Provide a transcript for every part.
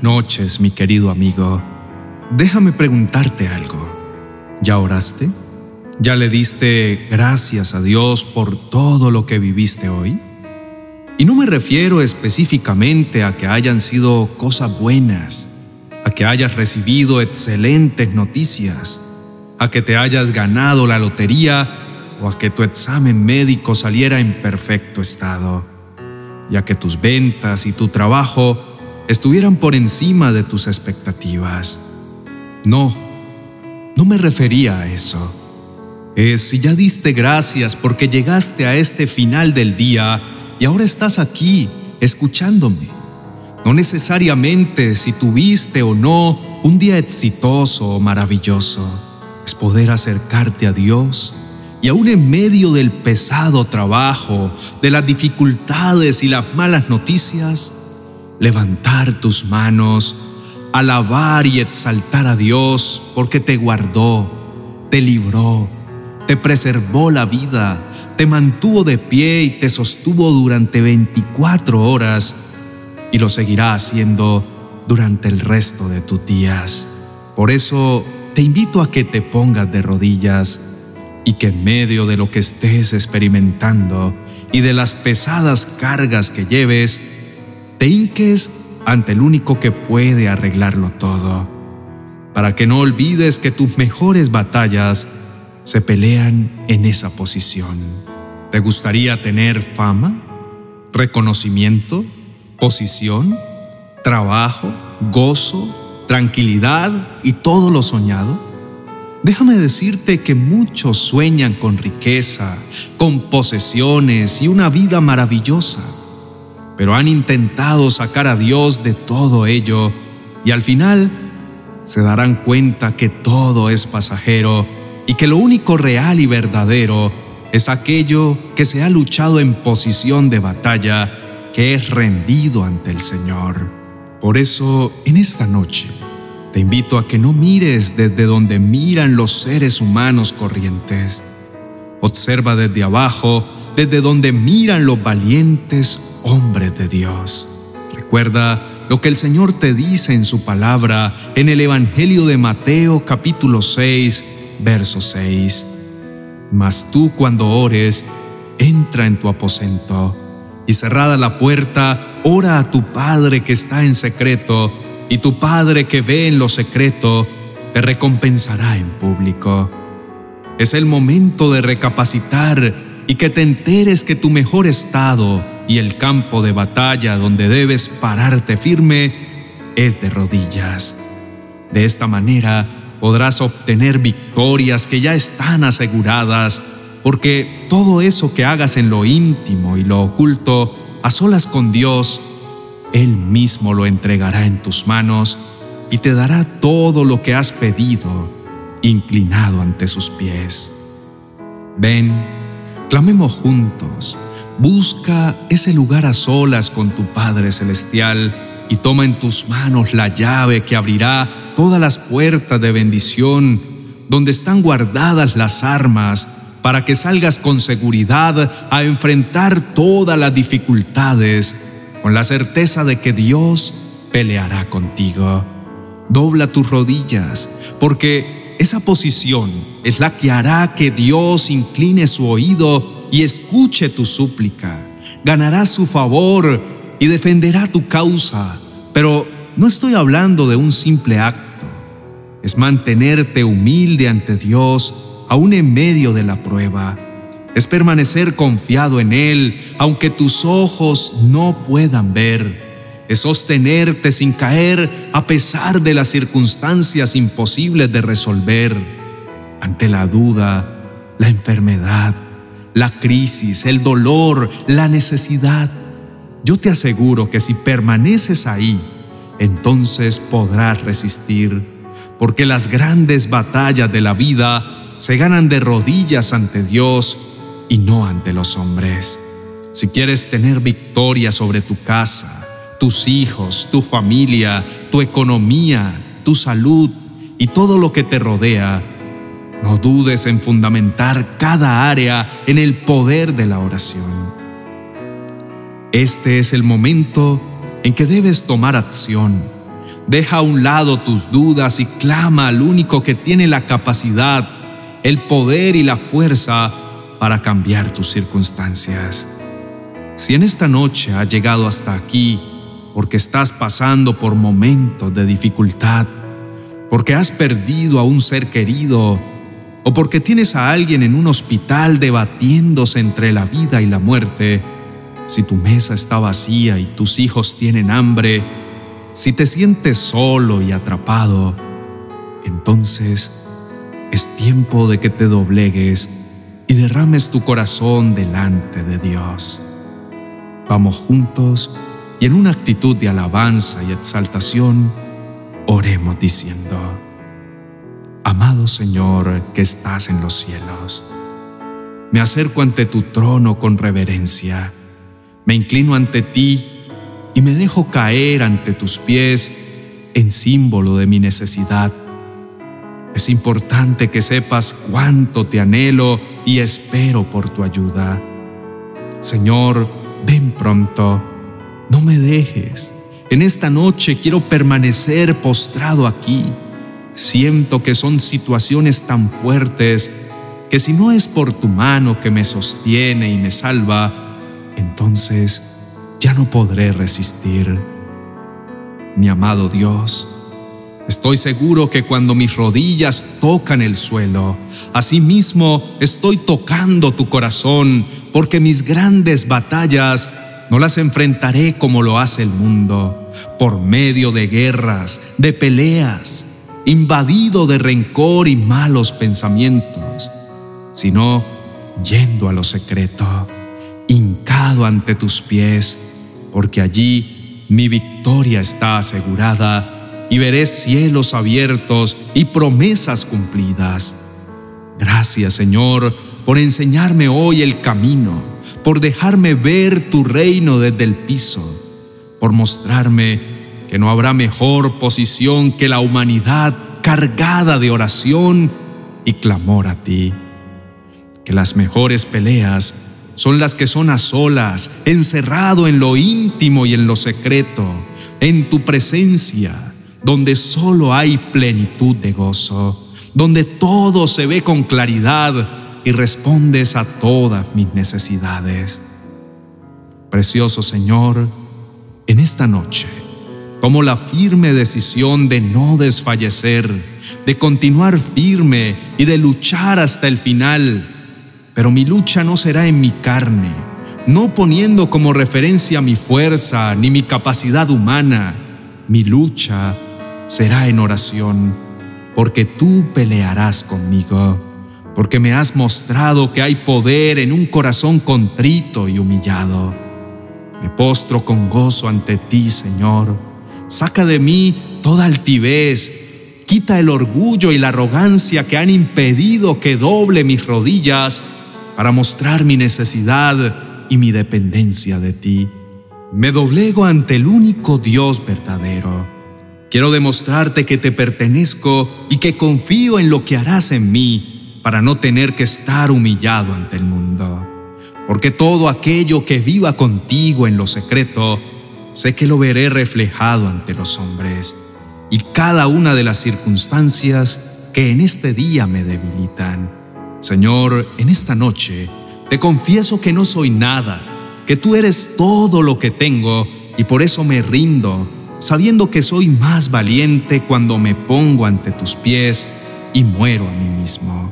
Buenas noches, mi querido amigo. Déjame preguntarte algo. ¿Ya oraste? ¿Ya le diste gracias a Dios por todo lo que viviste hoy? Y no me refiero específicamente a que hayan sido cosas buenas, a que hayas recibido excelentes noticias, a que te hayas ganado la lotería o a que tu examen médico saliera en perfecto estado, y a que tus ventas y tu trabajo estuvieran por encima de tus expectativas. No, no me refería a eso. Es si ya diste gracias porque llegaste a este final del día y ahora estás aquí escuchándome. No necesariamente si tuviste o no un día exitoso o maravilloso. Es poder acercarte a Dios y aún en medio del pesado trabajo, de las dificultades y las malas noticias, levantar tus manos, alabar y exaltar a Dios porque te guardó, te libró, te preservó la vida, te mantuvo de pie y te sostuvo durante 24 horas y lo seguirá haciendo durante el resto de tus días. Por eso te invito a que te pongas de rodillas y que en medio de lo que estés experimentando y de las pesadas cargas que lleves, te hinques ante el único que puede arreglarlo todo, para que no olvides que tus mejores batallas se pelean en esa posición. ¿Te gustaría tener fama, reconocimiento, posición, trabajo, gozo, tranquilidad y todo lo soñado? Déjame decirte que muchos sueñan con riqueza, con posesiones y una vida maravillosa pero han intentado sacar a Dios de todo ello y al final se darán cuenta que todo es pasajero y que lo único real y verdadero es aquello que se ha luchado en posición de batalla, que es rendido ante el Señor. Por eso, en esta noche, te invito a que no mires desde donde miran los seres humanos corrientes. Observa desde abajo, desde donde miran los valientes hombre de Dios. Recuerda lo que el Señor te dice en su palabra en el Evangelio de Mateo capítulo 6, verso 6. Mas tú cuando ores, entra en tu aposento y cerrada la puerta, ora a tu Padre que está en secreto, y tu Padre que ve en lo secreto, te recompensará en público. Es el momento de recapacitar y que te enteres que tu mejor estado y el campo de batalla donde debes pararte firme es de rodillas. De esta manera podrás obtener victorias que ya están aseguradas, porque todo eso que hagas en lo íntimo y lo oculto, a solas con Dios, Él mismo lo entregará en tus manos y te dará todo lo que has pedido, inclinado ante sus pies. Ven, clamemos juntos Busca ese lugar a solas con tu Padre Celestial y toma en tus manos la llave que abrirá todas las puertas de bendición, donde están guardadas las armas, para que salgas con seguridad a enfrentar todas las dificultades, con la certeza de que Dios peleará contigo. Dobla tus rodillas, porque esa posición es la que hará que Dios incline su oído y escuche tu súplica. Ganará su favor y defenderá tu causa. Pero no estoy hablando de un simple acto. Es mantenerte humilde ante Dios aún en medio de la prueba. Es permanecer confiado en Él aunque tus ojos no puedan ver. Es sostenerte sin caer a pesar de las circunstancias imposibles de resolver. Ante la duda, la enfermedad, la crisis, el dolor, la necesidad. Yo te aseguro que si permaneces ahí, entonces podrás resistir, porque las grandes batallas de la vida se ganan de rodillas ante Dios y no ante los hombres. Si quieres tener victoria sobre tu casa, tus hijos, tu familia, tu economía, tu salud y todo lo que te rodea, no dudes en fundamentar cada área en el poder de la oración. Este es el momento en que debes tomar acción, Deja a un lado tus dudas y clama al único que tiene la capacidad, el poder y la fuerza para cambiar tus circunstancias. Si en esta noche has llegado hasta aquí porque estás pasando por momentos de dificultad, porque has perdido a un ser querido o porque tienes a alguien en un hospital debatiéndose entre la vida y la muerte, si tu mesa está vacía y tus hijos tienen hambre, si te sientes solo y atrapado, entonces es tiempo de que te doblegues y derrames tu corazón delante de Dios. Vamos juntos y en una actitud de alabanza y exaltación, oremos diciendo, Amado Señor que estás en los cielos, me acerco ante tu trono con reverencia, me inclino ante ti y me dejo caer ante tus pies en símbolo de mi necesidad. Es importante que sepas cuánto te anhelo y espero por tu ayuda. Señor, ven pronto, no me dejes. En esta noche quiero permanecer postrado aquí. Siento que son situaciones tan fuertes que si no es por tu mano que me sostiene y me salva, entonces ya no podré resistir. Mi amado Dios, estoy seguro que cuando mis rodillas tocan el suelo, asimismo estoy tocando tu corazón, porque mis grandes batallas no las enfrentaré como lo hace el mundo, por medio de guerras, de peleas, invadido de rencor y malos pensamientos, sino yendo a lo secreto, hincado ante tus pies, porque allí mi victoria está asegurada y veré cielos abiertos y promesas cumplidas. Gracias, Señor, por enseñarme hoy el camino, por dejarme ver tu reino desde el piso, por mostrarme que no habrá mejor posición que la humanidad cargada de oración y clamor a ti, que las mejores peleas son las que son a solas, encerrado en lo íntimo y en lo secreto, en tu presencia, donde solo hay plenitud de gozo, donde todo se ve con claridad y respondes a todas mis necesidades. Precioso Señor, en esta noche tomo la firme decisión de no desfallecer, de continuar firme y de luchar hasta el final pero mi lucha no será en mi carne, no poniendo como referencia mi fuerza ni mi capacidad humana. Mi lucha será en oración, porque tú pelearás conmigo, porque me has mostrado que hay poder en un corazón contrito y humillado. Me postro con gozo ante ti, Señor. Saca de mí toda altivez, quita el orgullo y la arrogancia que han impedido que doble mis rodillas para mostrar mi necesidad y mi dependencia de ti. Me doblego ante el único Dios verdadero. Quiero demostrarte que te pertenezco y que confío en lo que harás en mí para no tener que estar humillado ante el mundo. Porque todo aquello que viva contigo en lo secreto, sé que lo veré reflejado ante los hombres y cada una de las circunstancias que en este día me debilitan Señor, en esta noche te confieso que no soy nada, que tú eres todo lo que tengo y por eso me rindo, sabiendo que soy más valiente cuando me pongo ante tus pies y muero a mí mismo.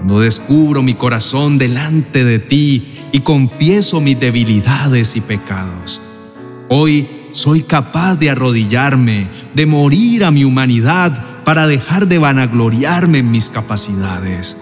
Cuando descubro mi corazón delante de ti y confieso mis debilidades y pecados. Hoy soy capaz de arrodillarme, de morir a mi humanidad para dejar de vanagloriarme en mis capacidades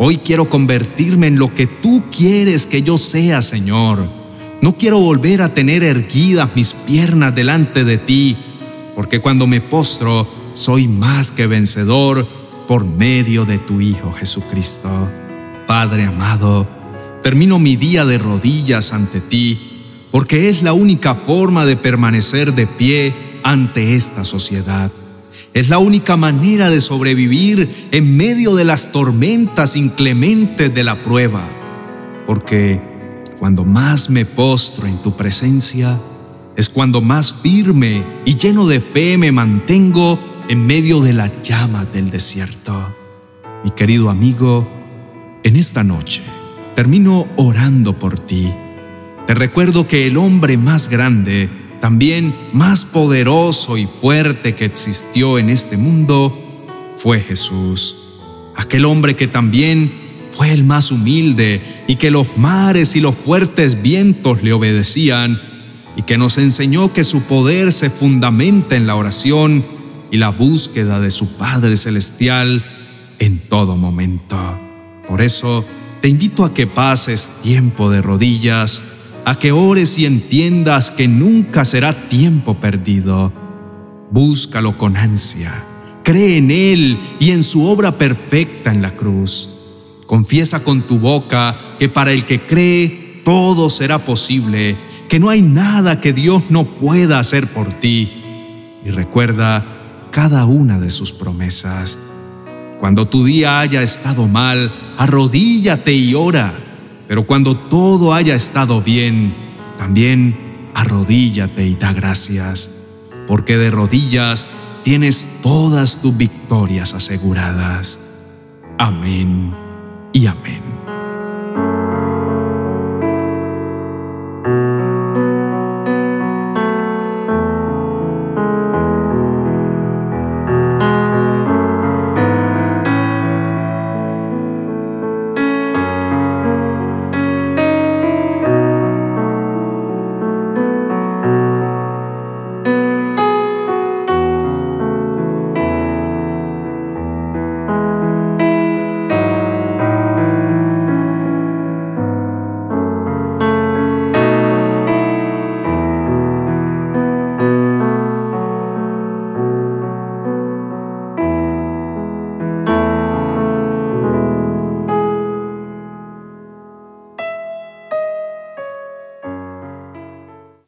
Hoy quiero convertirme en lo que tú quieres que yo sea, Señor. No quiero volver a tener erguidas mis piernas delante de ti, porque cuando me postro soy más que vencedor por medio de tu Hijo Jesucristo. Padre amado, termino mi día de rodillas ante ti, porque es la única forma de permanecer de pie ante esta sociedad. Es la única manera de sobrevivir en medio de las tormentas inclementes de la prueba. Porque cuando más me postro en tu presencia, es cuando más firme y lleno de fe me mantengo en medio de la llama del desierto. Mi querido amigo, en esta noche termino orando por ti. Te recuerdo que el hombre más grande, también más poderoso y fuerte que existió en este mundo, fue Jesús. Aquel hombre que también fue el más humilde y que los mares y los fuertes vientos le obedecían y que nos enseñó que su poder se fundamenta en la oración y la búsqueda de su Padre Celestial en todo momento. Por eso, te invito a que pases tiempo de rodillas, a que ores y entiendas que nunca será tiempo perdido. Búscalo con ansia, cree en Él y en su obra perfecta en la cruz. Confiesa con tu boca que para el que cree todo será posible, que no hay nada que Dios no pueda hacer por ti. Y recuerda cada una de sus promesas. Cuando tu día haya estado mal, arrodíllate y ora. Pero cuando todo haya estado bien, también arrodíllate y da gracias, porque de rodillas tienes todas tus victorias aseguradas. Amén y amén.